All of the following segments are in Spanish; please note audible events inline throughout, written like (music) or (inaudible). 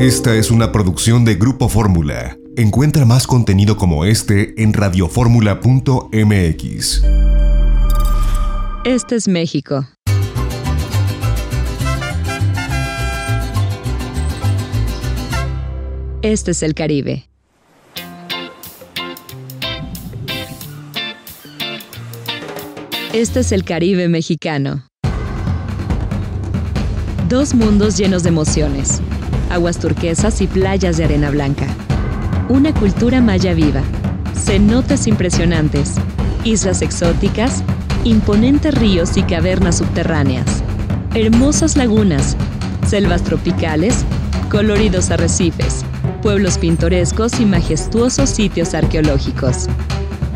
Esta es una producción de Grupo Fórmula. Encuentra más contenido como este en radioformula.mx. Este es México. Este es el Caribe. Este es el Caribe mexicano. Dos mundos llenos de emociones, aguas turquesas y playas de arena blanca. Una cultura maya viva, cenotes impresionantes, islas exóticas, imponentes ríos y cavernas subterráneas, hermosas lagunas, selvas tropicales, coloridos arrecifes, pueblos pintorescos y majestuosos sitios arqueológicos.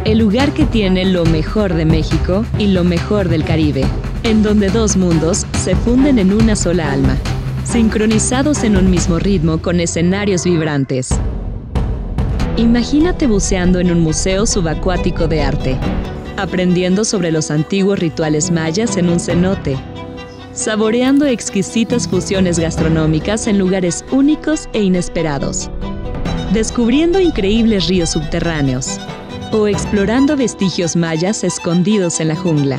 El lugar que tiene lo mejor de México y lo mejor del Caribe, en donde dos mundos se funden en una sola alma, sincronizados en un mismo ritmo con escenarios vibrantes. Imagínate buceando en un museo subacuático de arte, aprendiendo sobre los antiguos rituales mayas en un cenote, saboreando exquisitas fusiones gastronómicas en lugares únicos e inesperados, descubriendo increíbles ríos subterráneos o explorando vestigios mayas escondidos en la jungla.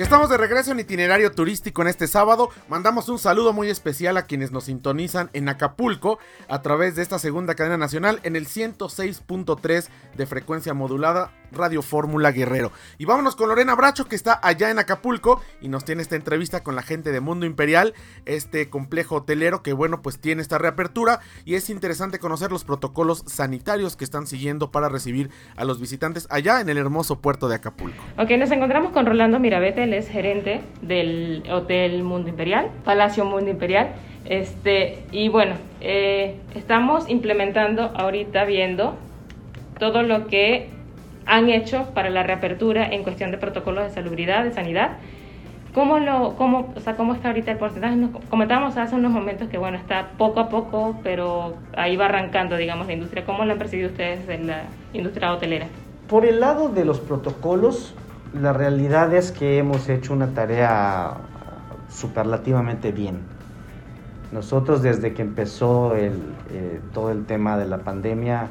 Estamos de regreso en itinerario turístico en este sábado. Mandamos un saludo muy especial a quienes nos sintonizan en Acapulco a través de esta segunda cadena nacional en el 106.3 de frecuencia modulada Radio Fórmula Guerrero. Y vámonos con Lorena Bracho que está allá en Acapulco y nos tiene esta entrevista con la gente de Mundo Imperial, este complejo hotelero que bueno pues tiene esta reapertura y es interesante conocer los protocolos sanitarios que están siguiendo para recibir a los visitantes allá en el hermoso puerto de Acapulco. Ok, nos encontramos con Rolando Mirabete, es gerente del Hotel Mundo Imperial, Palacio Mundo Imperial. Este, y bueno, eh, estamos implementando ahorita viendo todo lo que han hecho para la reapertura en cuestión de protocolos de salubridad, de sanidad. ¿Cómo, lo, cómo, o sea, ¿Cómo está ahorita el porcentaje? Nos comentábamos hace unos momentos que, bueno, está poco a poco, pero ahí va arrancando, digamos, la industria. ¿Cómo lo han percibido ustedes en la industria hotelera? Por el lado de los protocolos, la realidad es que hemos hecho una tarea superlativamente bien. Nosotros desde que empezó el, eh, todo el tema de la pandemia,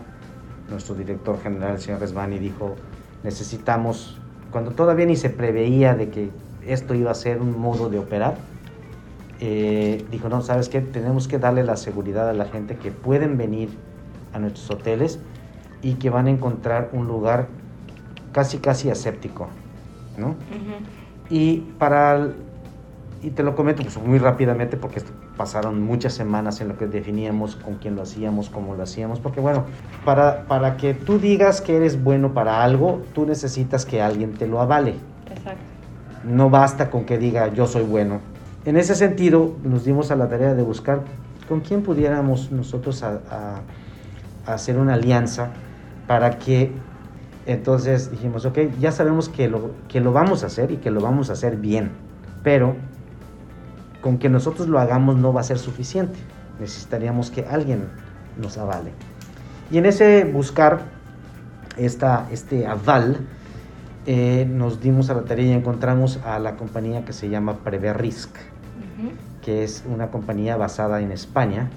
nuestro director general, el señor Resvani, dijo, necesitamos, cuando todavía ni se preveía de que esto iba a ser un modo de operar, eh, dijo, no, ¿sabes qué? Tenemos que darle la seguridad a la gente que pueden venir a nuestros hoteles y que van a encontrar un lugar casi, casi aséptico. ¿no? Y para, y te lo comento pues, muy rápidamente porque pasaron muchas semanas en lo que definíamos con quién lo hacíamos, cómo lo hacíamos, porque bueno, para, para que tú digas que eres bueno para algo, tú necesitas que alguien te lo avale. Exacto. No basta con que diga yo soy bueno. En ese sentido, nos dimos a la tarea de buscar con quién pudiéramos nosotros a hacer una alianza para que entonces dijimos, ok, ya sabemos que lo, que lo vamos a hacer y que lo vamos a hacer bien, pero con que nosotros lo hagamos no va a ser suficiente. Necesitaríamos que alguien nos avale. Y en ese buscar esta, este aval, eh, nos dimos a la tarea y encontramos a la compañía que se llama Preverisk, que es una compañía basada en España,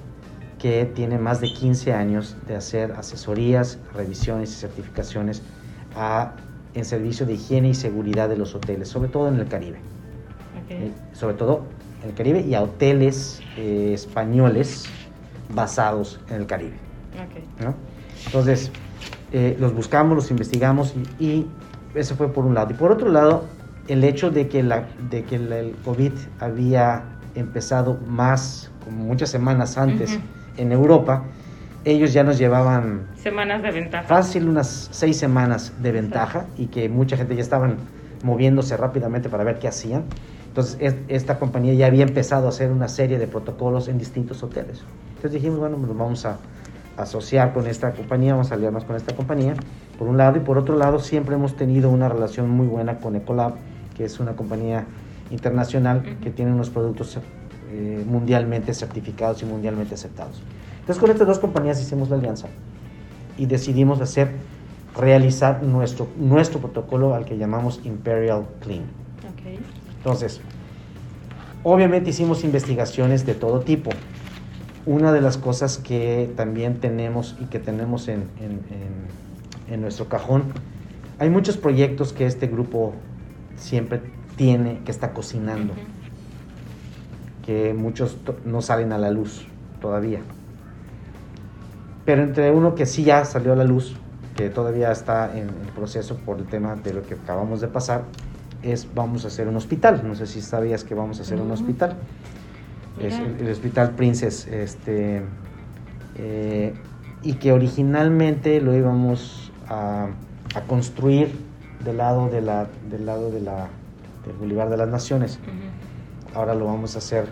que tiene más de 15 años de hacer asesorías, revisiones y certificaciones en servicio de higiene y seguridad de los hoteles, sobre todo en el Caribe. Eh, sobre todo el Caribe y a hoteles eh, españoles basados en el Caribe. ¿no? Entonces, eh, los buscamos, los investigamos y, y eso fue por un lado. Y por otro lado, el hecho de que, la, de que el, el COVID había empezado más, como muchas semanas antes, en Europa, ellos ya nos llevaban Semanas de ventaja. fácil unas seis semanas de ventaja y que mucha gente ya estaban moviéndose rápidamente para ver qué hacían. Entonces, es- esta compañía ya había empezado a hacer una serie de protocolos en distintos hoteles. Entonces dijimos, bueno, nos vamos a asociar con esta compañía, vamos a aliarnos con esta compañía, por un lado, y por otro lado, siempre hemos tenido una relación muy buena con Ecolab, que es una compañía internacional que tiene unos productos eh, mundialmente certificados y mundialmente aceptados. Entonces, con estas dos compañías hicimos la alianza y decidimos hacer, realizar nuestro, nuestro protocolo al que llamamos Imperial Clean. Ok. Entonces, obviamente hicimos investigaciones de todo tipo. Una de las cosas que también tenemos y que tenemos en, en- en- en nuestro cajón, hay muchos proyectos que este grupo siempre tiene, que está cocinando, que muchos to- no salen a la luz todavía. Pero entre uno que sí ya salió a la luz, que todavía está en el proceso por el tema de lo que acabamos de pasar, es vamos a hacer un hospital. No sé si sabías que vamos a hacer un hospital. Es el, el Hospital Princess, este, eh, y que originalmente lo íbamos a, a construir del lado de la, del lado de la, del Boulevard de las Naciones. Ahora lo vamos a hacer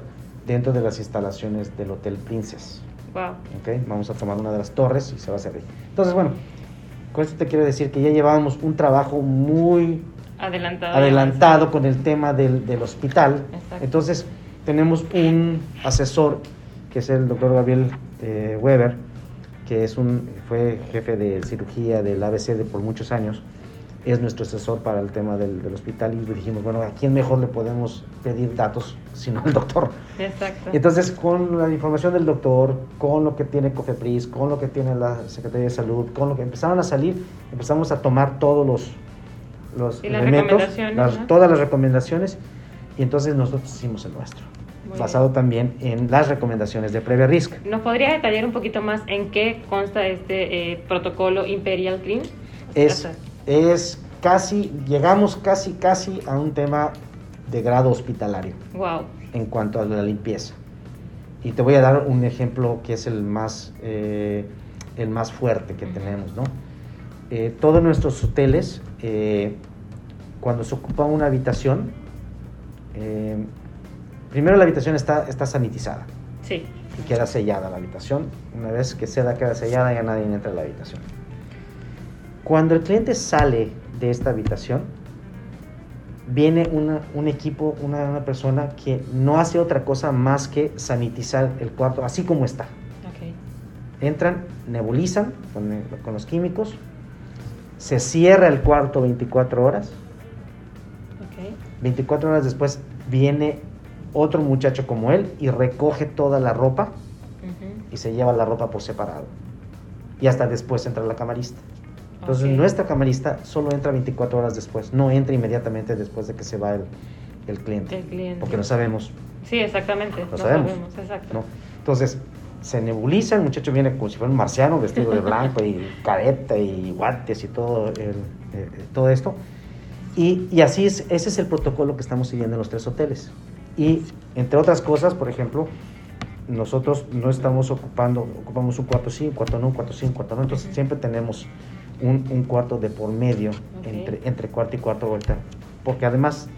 dentro de las instalaciones del Hotel Princess. Wow. ¿ok? Vamos a tomar una de las torres y se va a hacer ahí. Entonces, bueno, con esto te quiero decir que ya llevábamos un trabajo muy Adelantado. adelantado con el tema del, del hospital. Exacto. Entonces, tenemos un asesor, que es el doctor Gabriel eh, Weber, que es un, fue jefe de cirugía del ABC de por muchos años. Es nuestro asesor para el tema del, del hospital y dijimos, bueno, ¿a quién mejor le podemos pedir datos sino al doctor? Exacto. Entonces, con la información del doctor, con lo que tiene Cofepris, con lo que tiene la Secretaría de Salud, con lo que empezaron a salir, empezamos a tomar todos los, los Y las elementos, las- ¿no? todas las recomendaciones, y entonces nosotros hicimos el nuestro, Muy basado también en las recomendaciones de Previa Risk. ¿Nos podría detallar un poquito más en qué consta este eh, protocolo Imperial Clean? Es, es casi, llegamos casi, casi a un tema de grado hospitalario. Wow. en cuanto a la limpieza. Y te voy a dar un ejemplo que es el más, eh, el más fuerte que tenemos, ¿no? Eh, todos nuestros hoteles, eh, cuando se ocupa una habitación, eh, primero la habitación está, está sanitizada Sí. y queda sellada la habitación. Una vez que seda queda sellada, ya nadie entra a la habitación. Cuando el cliente sale de esta habitación, viene una- un equipo, una, una persona que no hace otra cosa más que sanitizar el cuarto, así como está. Ok. Entran, nebulizan con, con los químicos, se cierra el cuarto 24 horas, Ok. 24 horas después viene otro muchacho como él y recoge toda la ropa Ujú. y se lleva la ropa por separado. Y hasta después entra la camarista. Entonces Ok. nuestra camarista solo entra 24 horas después, no entra inmediatamente después de que se va el, el cliente. El cliente. Porque no sabemos, Sí, exactamente. Lo no sabemos. exacto. ¿no? Entonces se nebuliza, el muchacho viene como si fuera un marciano, vestido de blanco y (laughs) careta y guantes y todo, el- eh, eh, todo esto. Y, y así es, ese es el protocolo que estamos siguiendo en los tres hoteles. Y entre otras cosas, por ejemplo, nosotros no estamos ocupando, ocupamos un cuarto sí, un cuarto no, un cuarto sí, un cuarto no. Entonces Ujú. siempre tenemos un, un cuarto de por medio Ok. entre, entre cuarto y cuarto vuelta. Porque además,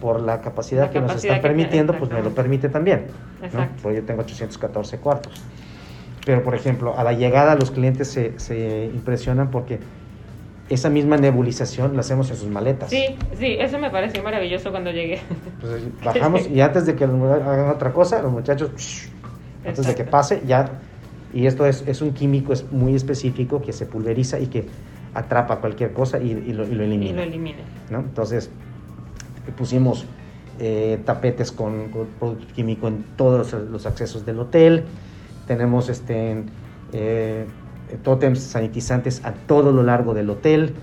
por la capacidad La que nos capacidad están que tiene, permitiendo, pues me lo permite también. ¿no? Porque yo tengo 814 cuartos. Pero, por ejemplo, a la llegada los clientes se, se impresionan porque esa misma nebulización la hacemos en sus maletas. Sí, sí, eso me pareció maravilloso cuando llegué. Entonces, bajamos y antes de que hagan otra cosa, los muchachos, shh, antes de que pase, ya. Y esto es, es un químico es muy específico que se pulveriza y que atrapa cualquier cosa y, y lo, y lo Y elimina. lo elimina. ¿no? Entonces, pusimos eh, tapetes con, con producto químico en todos los, los accesos del hotel. Tenemos este, eh, tótems sanitizantes a todo lo largo del hotel.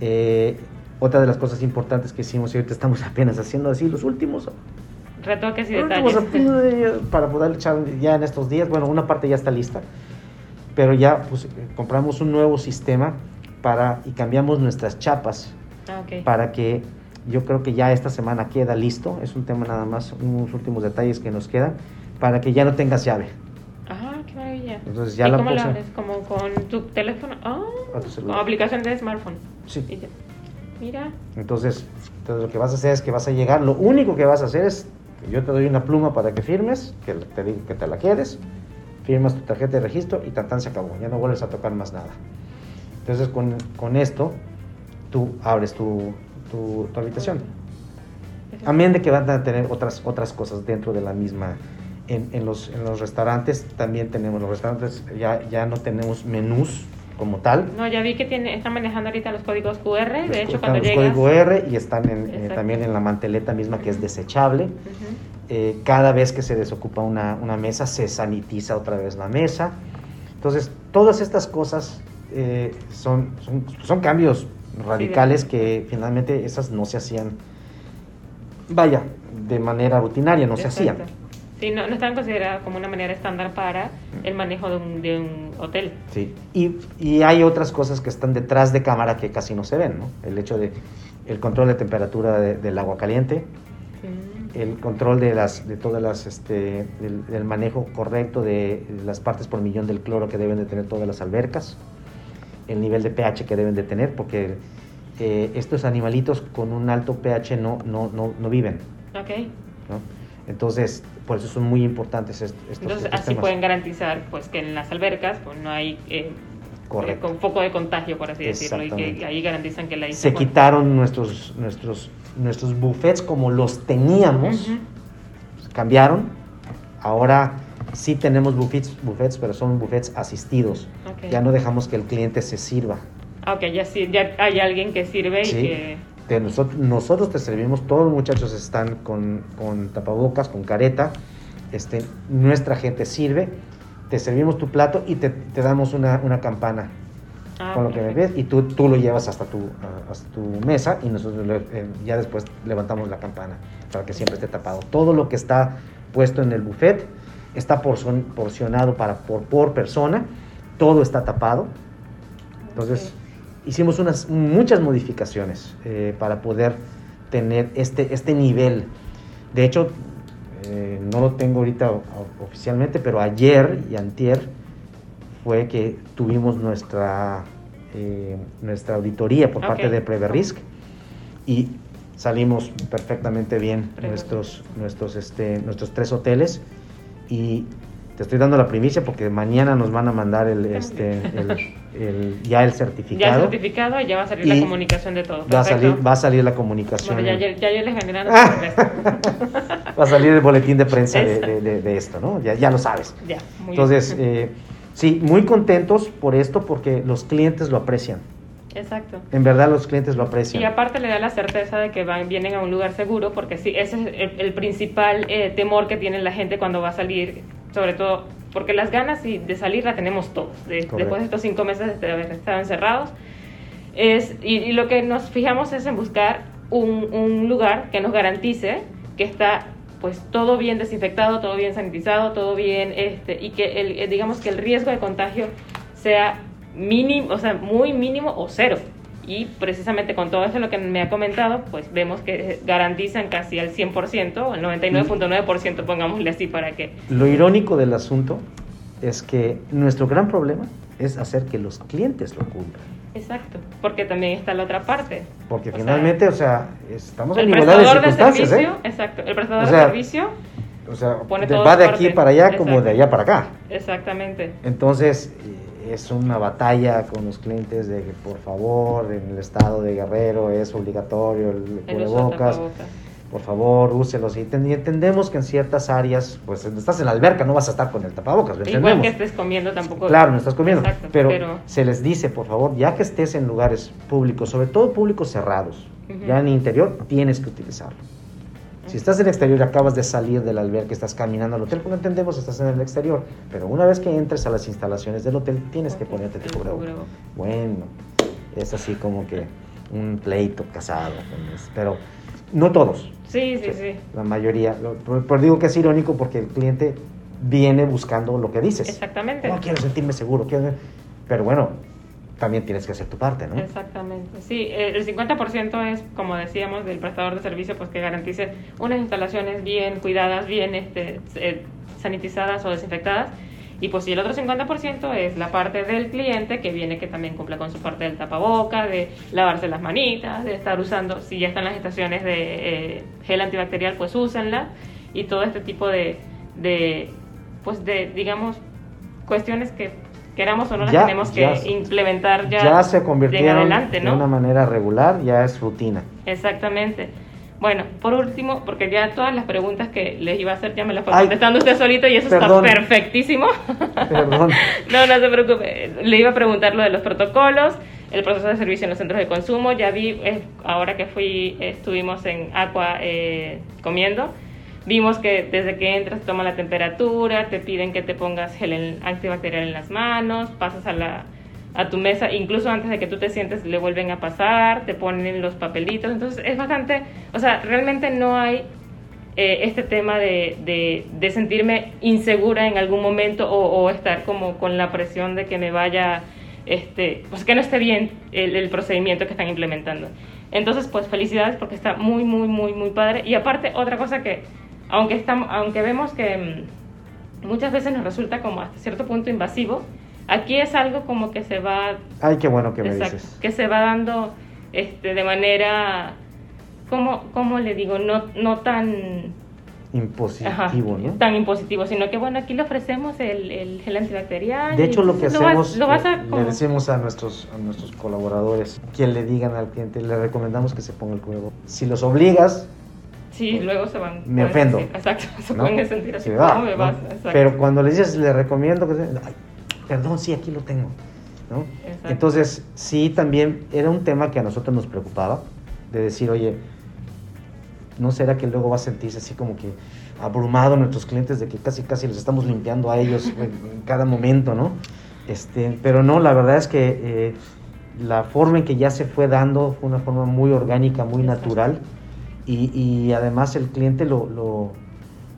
Eh, otra de las cosas importantes que hicimos y ahorita estamos (laughs) apenas haciendo así los últimos Retoques y Últimos detalles. retoques para poder echar ya en estos días. Bueno, una parte ya está lista, pero ya pues, eh, compramos un nuevo sistema para y cambiamos nuestras chapas Ah, ok. para que yo creo que ya esta semana queda listo. Es un tema nada más, unos últimos detalles que nos quedan para que ya no tengas llave. Ajá, qué maravilla. Entonces ya ¿Y la cómo lo puse- abres? ¿Como con tu teléfono? Ah, tu con aplicación de smartphone. Sí. Ya. Mira. Entonces, entonces lo que vas a hacer es que vas a llegar, lo único que vas a hacer es que yo te doy una pluma para que firmes, que te digo que te la quieres, firmas tu tarjeta de registro y tan se acabó, ya no vuelves a tocar más nada. Entonces con, con esto tú abres tu, tu, tu habitación. Amén de que van a tener otras, otras cosas dentro de la misma. En, en los, en los restaurantes también tenemos, los restaurantes ya, ya no tenemos menús como tal. No, ya vi que tiene, están manejando ahorita los códigos QR. De Los- hecho, están cuando los llegas. código R y están en- eh, también en la manteleta misma que es desechable. Ujú. Eh, cada vez que se desocupa una, una mesa, se sanitiza otra vez la mesa. Entonces, todas estas cosas eh, son, son, son cambios radicales que finalmente esas no se hacían, vaya, de manera rutinaria, no se hacían. Sí, no, no están consideradas como una manera estándar para el manejo de un, de un hotel. Sí. Y, y hay otras cosas que están detrás de cámara que casi no se ven, ¿no? El hecho de el control de temperatura de- del agua caliente, Mm. el control de las de todas las este del, del manejo correcto de las partes por millón del cloro que deben de tener todas las albercas el nivel de pH que deben de tener porque eh, estos animalitos con un alto pH no no no, no viven Ok. ¿no? entonces por eso son muy importantes est- estos, Entonces, estos así temas. pueden garantizar pues que en las albercas pues no hay eh, eh, con foco de contagio, por así decirlo, y que ahí garantizan que la se quitaron nuestros nuestros nuestros buffets como los teníamos Ujú. cambiaron. Ahora sí tenemos buffets, buffets, pero son buffets asistidos. Ok. Ya no dejamos que el cliente se sirva. Ah, ok, ya, sí, ya hay alguien que sirve Sí. y que... De nosotros, nosotros te servimos, todos los muchachos están con, con tapabocas, con careta. Este, nuestra gente sirve, te servimos tu plato y te, te damos una, una campana Ah, con lo que perfecto. bebes y tú, tú lo llevas hasta tu, hasta tu mesa y nosotros le- eh, ya después levantamos la campana para que siempre esté tapado. Todo lo que está puesto en el buffet está porcion- porcionado para, por, por persona, todo está tapado. Entonces hicimos unas, muchas modificaciones eh, para poder tener este, este nivel. De hecho, eh, no lo tengo ahorita oficialmente, pero ayer y antier fue que tuvimos nuestra, eh, nuestra auditoría por parte de Preverisk y salimos perfectamente bien nuestros, nuestros, este, nuestros tres hoteles y te estoy dando la primicia porque mañana nos van a mandar el, este, el- el- ya el Ya certificado. certificado, ya va a salir Y la comunicación de todo. Va a, salir, va a salir la comunicación. Bueno, ya, ya, ya les la Ah. (laughs) Va a salir el boletín de prensa de, Eso. de- de- de esto, ¿no? Ya, ya lo sabes. Ya, muy Entonces, bien. eh, sí, muy contentos por esto porque los clientes lo aprecian. Exacto. En verdad los clientes lo aprecian. Y aparte le da la certeza de que van, vienen a un lugar seguro, porque sí, ese es el, el principal eh, temor que tiene la gente cuando va a salir, sobre todo porque las ganas y de salir la tenemos todos, de- después de estos cinco meses de haber estado encerrados. Es, y, y lo que nos fijamos es en buscar un, un lugar que nos garantice que está pues todo bien desinfectado, todo bien sanitizado, todo bien, este, y que el, eh, digamos que el riesgo de contagio sea mínimo, o sea, muy mínimo o cero. Y precisamente con todo eso lo que me ha comentado, pues vemos que garantizan casi al 100%, o al 99.9%, pongámosle así para que... Lo irónico del asunto es que nuestro gran problema es hacer que los clientes lo cumplan. Exacto, porque también está la otra parte. Porque O sea, finalmente, o sea, estamos en el igualdad de prestador de circunstancias, servicio, ¿eh? exacto, el prestador O sea, de servicio, O sea, va de aquí para allá como de allá para acá. exactamente. Entonces, eh, es una batalla con los clientes de que, por favor, en el estado de Guerrero es obligatorio el El cubrebocas. Por favor, úselos. Y ten- y entendemos que en ciertas áreas, pues estás en la alberca, no vas a estar con el tapabocas, Igual entendemos. que estés comiendo tampoco. Claro, no estás comiendo. Exacto, pero, pero- se les dice, por favor, ya que estés en lugares públicos, sobre todo públicos cerrados, ya en interior, tienes que utilizarlo. Si estás en el exterior y acabas de salir del alberca, estás caminando al hotel, pues lo entendemos, estás en el exterior. Pero una vez que entres a las instalaciones del hotel, tienes que ponerte tu cubrebocas. Bueno, es así como que un pleito casado. Pero No todos. Sí, sí, sí. La mayoría. Pero digo que es irónico porque el cliente viene buscando lo que dices. Exactamente. No quiero sentirme seguro, quiero... pero bueno, también tienes que hacer tu parte, ¿no? Exactamente. Sí, el 50% es, como decíamos, del prestador de servicio, pues que garantice unas instalaciones bien cuidadas, bien este, eh, sanitizadas o desinfectadas. Y pues si el otro 50% es la parte del cliente que viene que también cumpla con su parte del tapaboca, de lavarse las manitas, de estar usando, si ya están las estaciones de eh, gel antibacterial, pues úsenla. Y todo este tipo de, de, pues de, digamos, cuestiones que queramos o no las tenemos que implementar ya, ya se convirtieron adelante, ¿no? de una manera regular, ya es rutina. Exactamente. Bueno, por último, porque ya todas las preguntas que les iba a hacer ya me las fue contestando usted solito y eso está perfectísimo. Perdón. (laughs) no, no se preocupe. Le iba a preguntar lo de los protocolos, el proceso de servicio en los centros de consumo. Ya vi, eh, ahora que fui, estuvimos en Aqua eh, comiendo, vimos que desde que entras toma la temperatura, te piden que te pongas gel antibacterial en las manos, pasas a la a tu mesa, incluso antes de que tú te sientes le vuelven a pasar, te ponen los papelitos, entonces es bastante, o sea, realmente no hay eh, este tema de, de, sentirme insegura en algún momento o, estar como con la presión de que me vaya, este, pues que no esté bien el, el procedimiento que están implementando. Entonces, pues felicidades porque está muy, muy, muy, muy padre. Y aparte, otra cosa que, aunque, estamos, aunque vemos que mm, muchas veces nos resulta como hasta cierto punto invasivo, Aquí es algo como que se va... Ay, qué bueno que me dices. Que se va dando este, de manera, ¿cómo, cómo le digo? No, no tan... Impositivo, ¿no? Tan impositivo, sino que bueno, aquí le ofrecemos el, el gel antibacterial. De hecho, lo que hacemos, le, decimos a nuestros, a nuestros colaboradores, que le digan al cliente, le recomendamos que se ponga el cuervo. Si los obligas, Sí, luego se van. Me ofendo. exacto, (laughs) se pueden sentir así. me vas? Pero cuando le dices, le recomiendo que se perdón, sí, aquí lo tengo. ¿no? Entonces, sí, también era un tema que a nosotros nos preocupaba, de decir, oye, ¿no será que luego va a sentirse así como que abrumado nuestros clientes de que casi casi los estamos limpiando a ellos (laughs) en, cada momento, ¿no? Este, pero no, la verdad es que eh, la forma en que ya se fue dando fue una forma muy orgánica, muy natural y, además el cliente lo,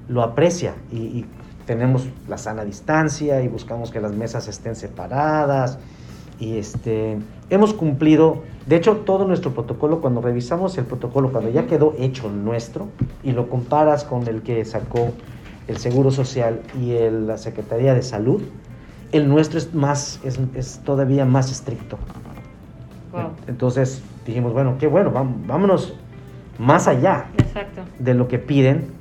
lo, aprecia. Y, tenemos la sana distancia y buscamos que las mesas estén separadas. Y este hemos cumplido de hecho todo nuestro protocolo cuando revisamos el protocolo cuando ya quedó hecho nuestro y lo comparas con el que sacó el Seguro Social y la Secretaría de Salud el nuestro es más es, es todavía más estricto. Entonces dijimos bueno qué bueno vámonos más allá de lo que piden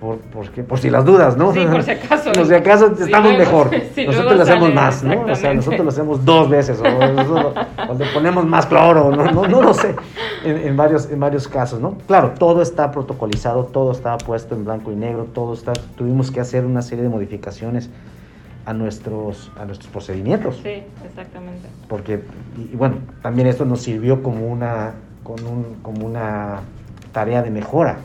por, por, si las dudas, ¿no? Sí, por si acaso. Por si acaso estamos mejor. (laughs) nosotros lo hacemos más, ¿no? O sea, nosotros lo hacemos dos veces, o, le ponemos más cloro, no, no, no lo sé, en, varios, en varios casos, ¿no? Claro, todo está protocolizado, todo está puesto en blanco y negro, todo está, tuvimos que hacer una serie de modificaciones a nuestros, a nuestros procedimientos. Sí, exactamente. Porque, y, bueno, también esto nos sirvió como una, con un, como una tarea de mejora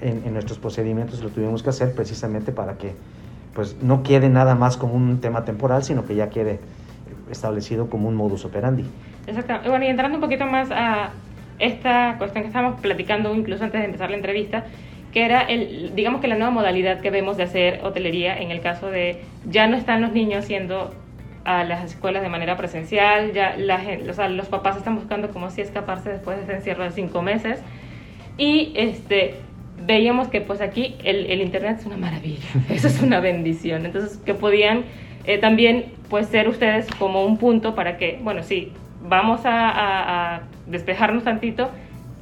en, nuestros procedimientos lo tuvimos que hacer precisamente para que pues no quede nada más como un tema temporal, sino que ya quede establecido como un modus operandi. Exacto. Bueno, y entrando un poquito más a esta cuestión que estábamos platicando incluso antes de empezar la entrevista, que era el, digamos que la nueva modalidad que vemos de hacer hotelería en el caso de ya no están los niños yendo a las escuelas de manera presencial, ya la, o sea, los papás están buscando como si escaparse después de ese encierro de cinco meses y este veíamos que pues aquí el, el, Internet es una maravilla, (laughs) eso es una bendición. Entonces, que podían eh, también pues ser ustedes como un punto para que, bueno, sí, vamos a, a, despejarnos tantito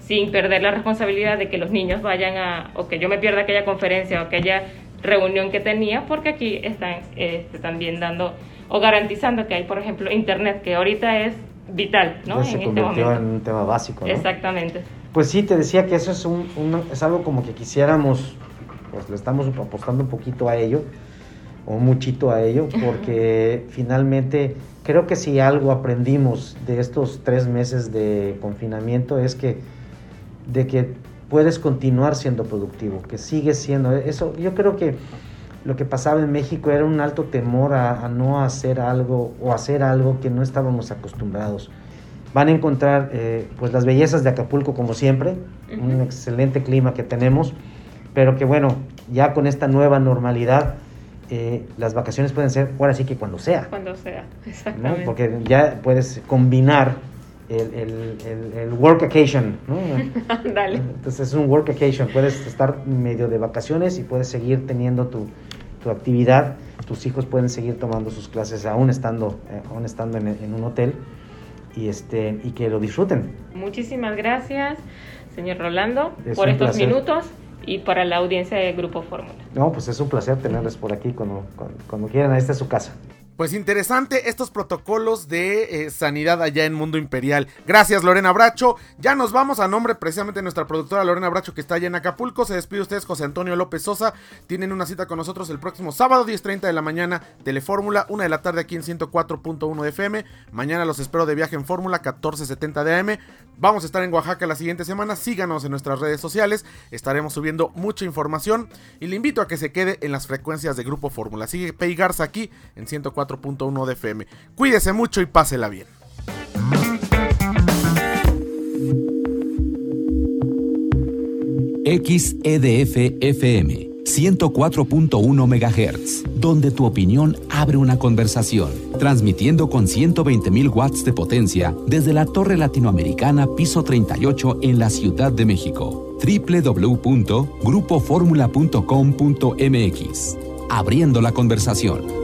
sin perder la responsabilidad de que los niños vayan a, o que yo me pierda aquella conferencia o aquella reunión que tenía, porque aquí están este, también dando o garantizando que hay, por ejemplo, Internet, que ahorita es vital, ¿no? se en convirtió este en un tema básico, ¿no? Exactamente. Pues sí, te decía que eso es, un, es algo como que quisiéramos, pues le estamos apostando un poquito a ello, o muchito a ello, porque finalmente creo que si algo aprendimos de estos tres meses de confinamiento es que, de que puedes continuar siendo productivo, que sigues siendo, eso yo creo que lo que pasaba en México era un alto temor a, a no hacer algo o hacer algo que no estábamos acostumbrados van a encontrar eh, pues las bellezas de Acapulco como siempre, un excelente clima que tenemos, pero que bueno, ya con esta nueva normalidad, eh, las vacaciones pueden ser ahora sí que cuando sea. Cuando sea, exactamente. Porque ya puedes combinar el, el, el, work occasion, ¿no? (laughs) Dale. Entonces es un work occasion, puedes estar medio de vacaciones y puedes seguir teniendo tu, tu actividad, tus hijos pueden seguir tomando sus clases aún estando, eh, aún estando en, en, un hotel y, este, y que lo disfruten. Muchísimas gracias, señor Rolando, por estos minutos y para la audiencia de Grupo Fórmula. No, pues es un placer tenerles por aquí cuando, cuando, cuando quieran, esta es su casa. Pues interesante estos protocolos de eh, sanidad allá en Mundo Imperial. Gracias Lorena Bracho. Ya nos vamos a nombre precisamente de nuestra productora Lorena Bracho que está allá en Acapulco. Se despide ustedes José Antonio López Sosa. Tienen una cita con nosotros el próximo sábado 10.30 de la mañana. Telefórmula, 1 de la tarde aquí en 104.1 de FM. Mañana los espero de viaje en Fórmula 14.70 de AM. Vamos a estar en Oaxaca la siguiente semana. Síganos en nuestras redes sociales. Estaremos subiendo mucha información. Y le invito a que se quede en las frecuencias de Grupo Fórmula. Sigue Pei Garza aquí en 104 4.1 de FM. Cuídese mucho y pásela bien. XEDF FM 104.1 MHz, donde tu opinión abre una conversación, transmitiendo con 120.000 watts de potencia desde la Torre Latinoamericana Piso 38 en la Ciudad de México. www.grupoformula.com.mx. Abriendo la conversación.